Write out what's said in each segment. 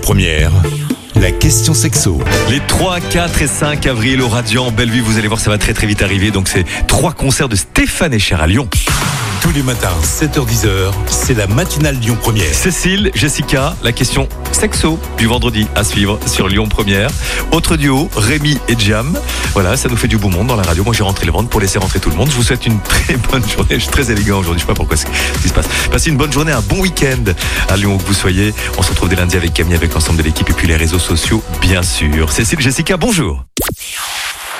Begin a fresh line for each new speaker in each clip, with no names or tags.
Première, la question sexo.
Les 3, 4 et 5 avril au Radiant Bellevue, vous allez voir, ça va très très vite arriver. Donc c'est trois concerts de Stéphane Echer à Lyon.
Tous les matins, 7h10h, c'est la matinale Lyon Première.
Cécile, Jessica, la question sexo du vendredi à suivre sur Lyon Première. Autre duo, Rémi et Jam. Voilà, ça nous fait du beau monde dans la radio. Moi j'ai rentré le ventre pour laisser rentrer tout le monde. Je vous souhaite une très bonne journée. Je suis très élégant aujourd'hui, je sais pas pourquoi ce qui se passe. Passez une bonne journée, un bon week-end à Lyon où que vous soyez. On se retrouve dès lundi avec Camille, avec l'ensemble de l'équipe et puis les réseaux sociaux, bien sûr. Cécile, Jessica, bonjour.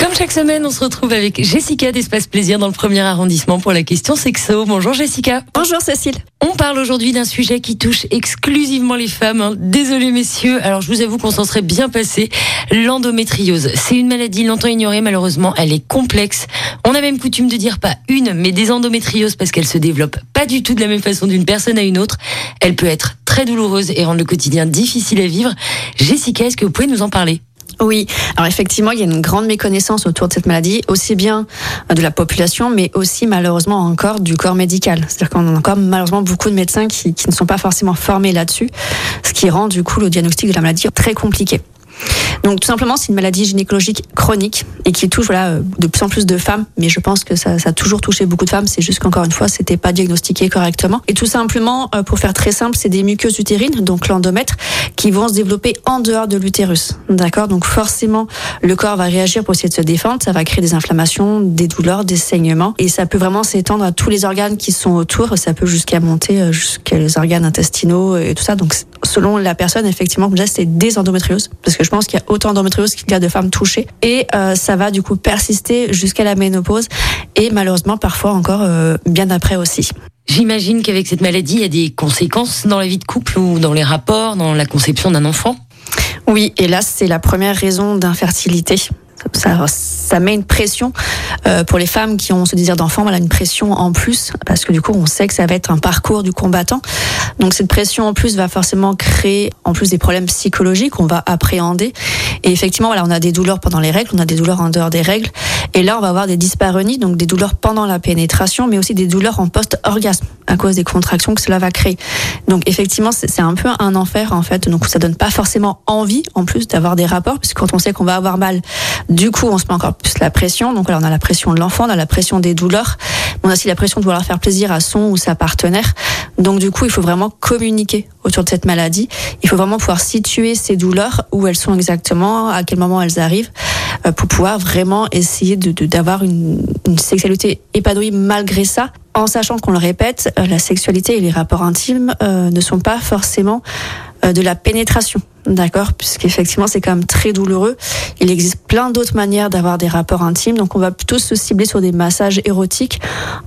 Comme chaque semaine, on se retrouve avec Jessica d'Espace Plaisir dans le premier arrondissement pour la question sexo. Bonjour Jessica.
Bonjour Cécile.
On parle aujourd'hui d'un sujet qui touche exclusivement les femmes. hein. Désolé messieurs, alors je vous avoue qu'on s'en serait bien passé. L'endométriose, c'est une maladie longtemps ignorée, malheureusement, elle est complexe. On a même coutume de dire pas une, mais des endométrioses parce qu'elle se développe pas du tout de la même façon d'une personne à une autre. Elle peut être très douloureuse et rendre le quotidien difficile à vivre. Jessica, est-ce que vous pouvez nous en parler?
Oui, alors effectivement, il y a une grande méconnaissance autour de cette maladie, aussi bien de la population, mais aussi malheureusement encore du corps médical. C'est-à-dire qu'on a encore malheureusement beaucoup de médecins qui, qui ne sont pas forcément formés là-dessus, ce qui rend du coup le diagnostic de la maladie très compliqué. Donc tout simplement, c'est une maladie gynécologique chronique et qui touche voilà de plus en plus de femmes. Mais je pense que ça, ça a toujours touché beaucoup de femmes. C'est juste qu'encore une fois, c'était pas diagnostiqué correctement. Et tout simplement, euh, pour faire très simple, c'est des muqueuses utérines, donc l'endomètre, qui vont se développer en dehors de l'utérus. D'accord? Donc forcément, le corps va réagir pour essayer de se défendre. Ça va créer des inflammations, des douleurs, des saignements, et ça peut vraiment s'étendre à tous les organes qui sont autour. Ça peut jusqu'à monter euh, jusqu'à les organes intestinaux et tout ça. Donc selon la personne, effectivement, comme c'est des endométrioses, parce que je pense qu'il y a autant d'endométriose qu'il y a de femmes touchées. Et euh, ça va du coup persister jusqu'à la ménopause et malheureusement parfois encore euh, bien après aussi.
J'imagine qu'avec cette maladie, il y a des conséquences dans la vie de couple ou dans les rapports, dans la conception d'un enfant?
Oui, et là c'est la première raison d'infertilité. Ça, ça met une pression euh, pour les femmes qui ont ce désir d'enfant, voilà une pression en plus parce que du coup on sait que ça va être un parcours du combattant. Donc cette pression en plus va forcément créer en plus des problèmes psychologiques qu'on va appréhender. Et effectivement voilà on a des douleurs pendant les règles, on a des douleurs en dehors des règles. Et là on va avoir des dyspareunies, donc des douleurs pendant la pénétration, mais aussi des douleurs en post-orgasme à cause des contractions que cela va créer. Donc effectivement c'est un peu un enfer en fait. Donc ça donne pas forcément envie en plus d'avoir des rapports, puisque quand on sait qu'on va avoir mal, du coup on se met encore plus la pression. Donc là on a la pression de l'enfant, on a la pression des douleurs, on a aussi la pression de vouloir faire plaisir à son ou sa partenaire. Donc du coup il faut vraiment communiquer autour de cette maladie. Il faut vraiment pouvoir situer ces douleurs, où elles sont exactement, à quel moment elles arrivent, pour pouvoir vraiment essayer de de- d'avoir une, une sexualité épanouie malgré ça, en sachant qu'on le répète, euh, la sexualité et les rapports intimes euh, ne sont pas forcément euh, de la pénétration. D'accord? Puisqu'effectivement, c'est quand même très douloureux. Il existe plein d'autres manières d'avoir des rapports intimes. Donc, on va plutôt se cibler sur des massages érotiques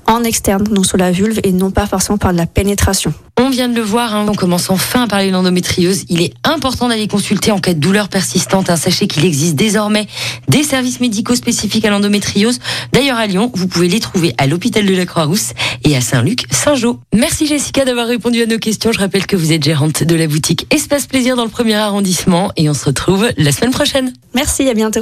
en externe, donc sur la vulve, et non pas forcément par de la pénétration.
On vient de le voir, hein, on commence enfin à parler de l'endométriose. Il est important d'aller consulter en cas de douleur persistante. hein. Sachez qu'il existe désormais des services médicaux spécifiques à l'endométriose. D'ailleurs, à Lyon, vous pouvez les trouver à l'hôpital de la Croix-Rousse et à Saint-Luc, Saint-Jean. Merci Jessica d'avoir répondu à nos questions. Je rappelle que vous êtes gérante de la boutique Espace Plaisir dans le premier arrondissement et on se retrouve la semaine prochaine.
Merci, à bientôt.